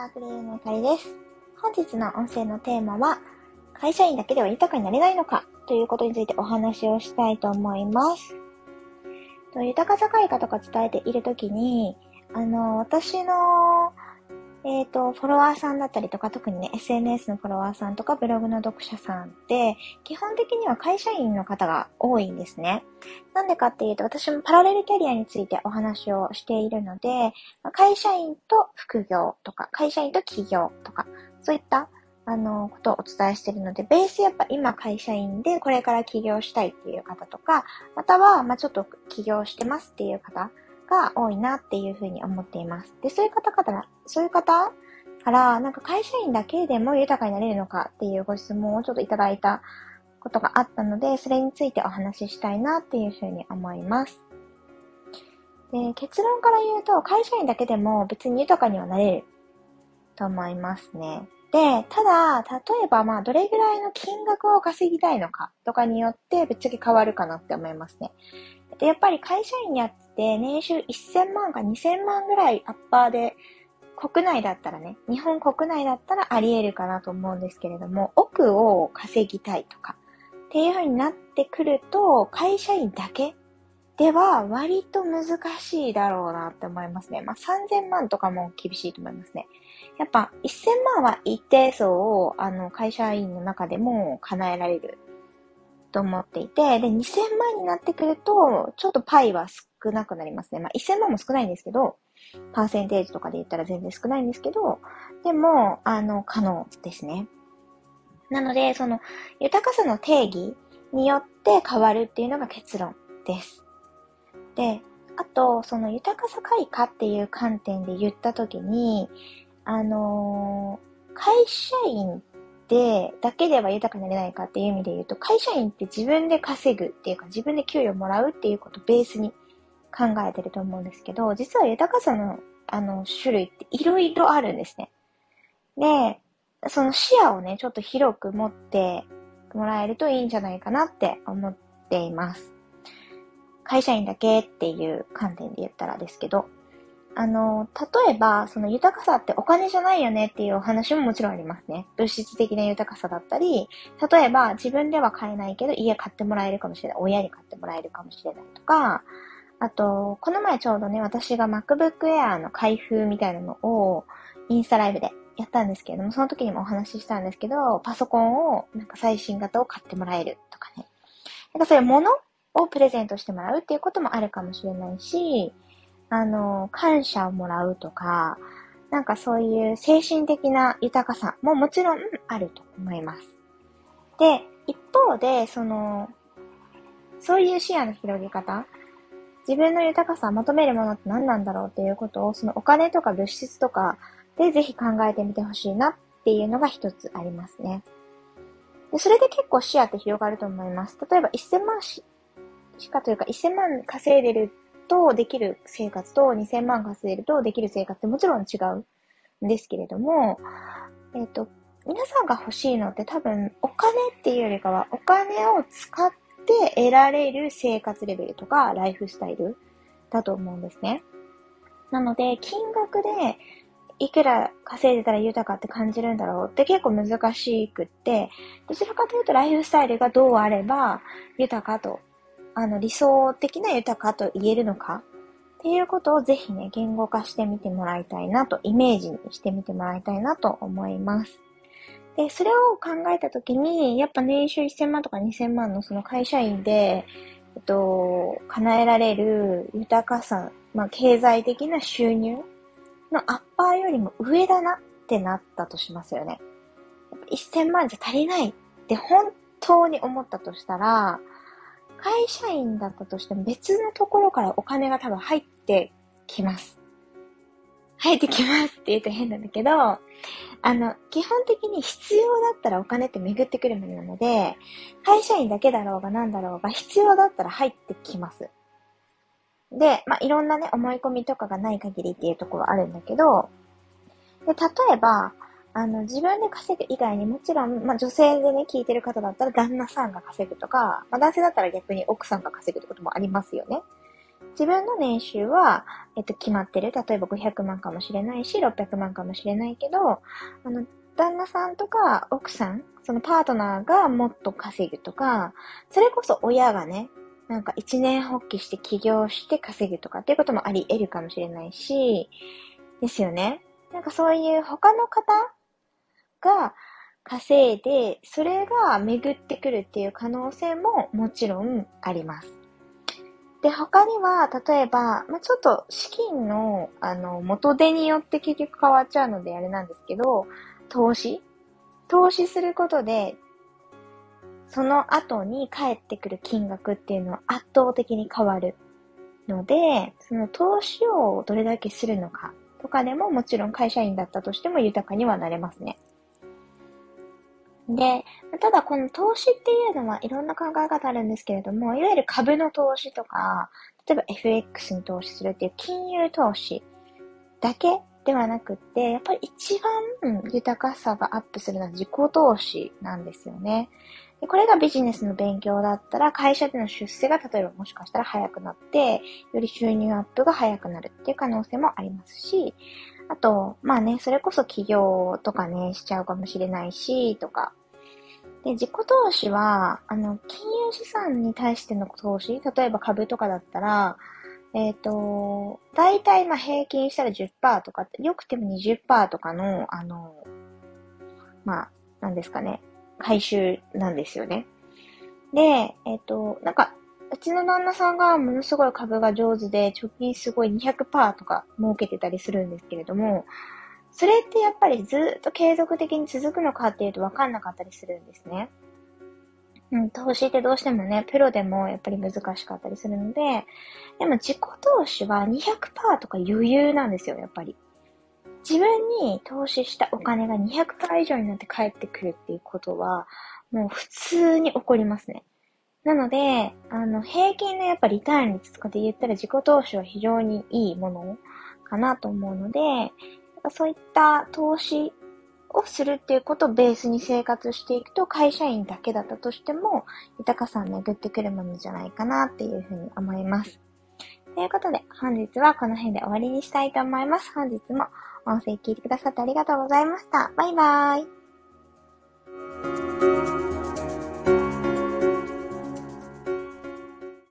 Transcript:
パークレーのゆかりです。本日の音声のテーマは、会社員だけでは豊かになれないのかということについてお話をしたいと思います。豊かさ会課とか伝えているときに、あの、私のえっ、ー、と、フォロワーさんだったりとか、特にね、SNS のフォロワーさんとか、ブログの読者さんって、基本的には会社員の方が多いんですね。なんでかっていうと、私もパラレルキャリアについてお話をしているので、会社員と副業とか、会社員と企業とか、そういった、あの、ことをお伝えしているので、ベースやっぱ今会社員でこれから起業したいっていう方とか、または、まあちょっと起業してますっていう方、が多いなっていうふうに思っています。で、そういう方々、そういう方から、なんか会社員だけでも豊かになれるのかっていうご質問をちょっといただいたことがあったので、それについてお話ししたいなっていうふうに思います。で、結論から言うと、会社員だけでも別に豊かにはなれると思いますね。で、ただ、例えばまあ、どれぐらいの金額を稼ぎたいのかとかによってぶっちゃけ変わるかなって思いますね。で、やっぱり会社員やって年収1000万か2000万ぐらいアッパーで、国内だったらね、日本国内だったらあり得るかなと思うんですけれども、奥を稼ぎたいとか、っていう風になってくると、会社員だけでは割と難しいだろうなって思いますね。まあ、3000万とかも厳しいと思いますね。やっぱ1000万は一定層をあの会社員の中でも叶えられると思っていて、で、2000万になってくると、ちょっとパイは少なくなりますね。まあ、1000万も少ないんですけど、パーセンテージとかで言ったら全然少ないんですけど、でも、あの、可能ですね。なので、その、豊かさの定義によって変わるっていうのが結論です。で、あと、その豊かさ開花っていう観点で言ったときに、あのー、会社員で、だけでは豊かになれないかっていう意味で言うと、会社員って自分で稼ぐっていうか、自分で給与もらうっていうことをベースに考えてると思うんですけど、実は豊かさの、あの、種類っていろいろあるんですね。で、その視野をね、ちょっと広く持ってもらえるといいんじゃないかなって思っています。会社員だけっていう観点で言ったらですけど、あの、例えば、その豊かさってお金じゃないよねっていうお話ももちろんありますね。物質的な豊かさだったり、例えば自分では買えないけど家買ってもらえるかもしれない。親に買ってもらえるかもしれないとか、あと、この前ちょうどね、私が MacBook Air の開封みたいなのをインスタライブでやったんですけれども、その時にもお話ししたんですけど、パソコンを、なんか最新型を買ってもらえるとかね。なんかそういうものをプレゼントしてもらうっていうこともあるかもしれないし、あの、感謝をもらうとか、なんかそういう精神的な豊かさももちろんあると思います。で、一方で、その、そういう視野の広げ方、自分の豊かさを求めるものって何なんだろうっていうことを、そのお金とか物質とかでぜひ考えてみてほしいなっていうのが一つありますね。でそれで結構視野って広がると思います。例えば1000万しかというか1000万稼いでるとできる生活と2000万稼いるとできる生活ってもちろん違うんですけれども、えっ、ー、と、皆さんが欲しいのって多分お金っていうよりかはお金を使って得られる生活レベルとかライフスタイルだと思うんですね。なので、金額でいくら稼いでたら豊かって感じるんだろうって結構難しくって、どちらかというとライフスタイルがどうあれば豊かとあの、理想的な豊かと言えるのか？っていうことをぜひね、言語化してみてもらいたいなと、イメージにしてみてもらいたいなと思います。で、それを考えたときに、やっぱ年収1000万とか2000万のその会社員で、えっと、叶えられる豊かさ、まあ、経済的な収入のアッパーよりも上だなってなったとしますよね。1000万じゃ足りないって本当に思ったとしたら、会社員だったとしても別のところからお金が多分入ってきます。入ってきますって言うと変なんだけど、あの、基本的に必要だったらお金って巡ってくるものなので、会社員だけだろうが何だろうが必要だったら入ってきます。で、まあ、いろんなね、思い込みとかがない限りっていうところあるんだけど、で、例えば、あの、自分で稼ぐ以外にもちろん、まあ、女性でね、聞いてる方だったら旦那さんが稼ぐとか、まあ、男性だったら逆に奥さんが稼ぐってこともありますよね。自分の年収は、えっと、決まってる。例えば500万かもしれないし、600万かもしれないけど、あの、旦那さんとか奥さん、そのパートナーがもっと稼ぐとか、それこそ親がね、なんか一年発起して起業して稼ぐとかっていうこともあり得るかもしれないし、ですよね。なんかそういう他の方が稼いで、それが巡ってくるっていう可能性ももちろんあります。で、他には、例えば、まあ、ちょっと資金の、あの、元手によって結局変わっちゃうのであれなんですけど、投資投資することで、その後に返ってくる金額っていうのは圧倒的に変わるので、その投資をどれだけするのかとかでももちろん会社員だったとしても豊かにはなれますね。で、ただこの投資っていうのはいろんな考え方あるんですけれども、いわゆる株の投資とか、例えば FX に投資するっていう金融投資だけではなくって、やっぱり一番豊かさがアップするのは自己投資なんですよね。でこれがビジネスの勉強だったら、会社での出世が例えばもしかしたら早くなって、より収入アップが早くなるっていう可能性もありますし、あと、まあね、それこそ起業とかね、しちゃうかもしれないし、とか。で、自己投資は、あの、金融資産に対しての投資、例えば株とかだったら、えっ、ー、と、大体まあ平均したら10%とか、よくても20%とかの、あの、まあ、なんですかね、回収なんですよね。で、えっ、ー、と、なんか、うちの旦那さんがものすごい株が上手で、貯金すごい200%とか儲けてたりするんですけれども、それってやっぱりずっと継続的に続くのかっていうと分かんなかったりするんですね。うん、投資ってどうしてもね、プロでもやっぱり難しかったりするので、でも自己投資は200%とか余裕なんですよ、やっぱり。自分に投資したお金が200%以上になって帰ってくるっていうことは、もう普通に起こりますね。なので、あの、平均のやっぱリターン率とかで言ったら自己投資は非常にいいものかなと思うので、そういった投資をするっていうことをベースに生活していくと、会社員だけだったとしても、豊かさを巡ってくるものじゃないかなっていうふうに思います。ということで、本日はこの辺で終わりにしたいと思います。本日も音声聞いてくださってありがとうございました。バイバーイ。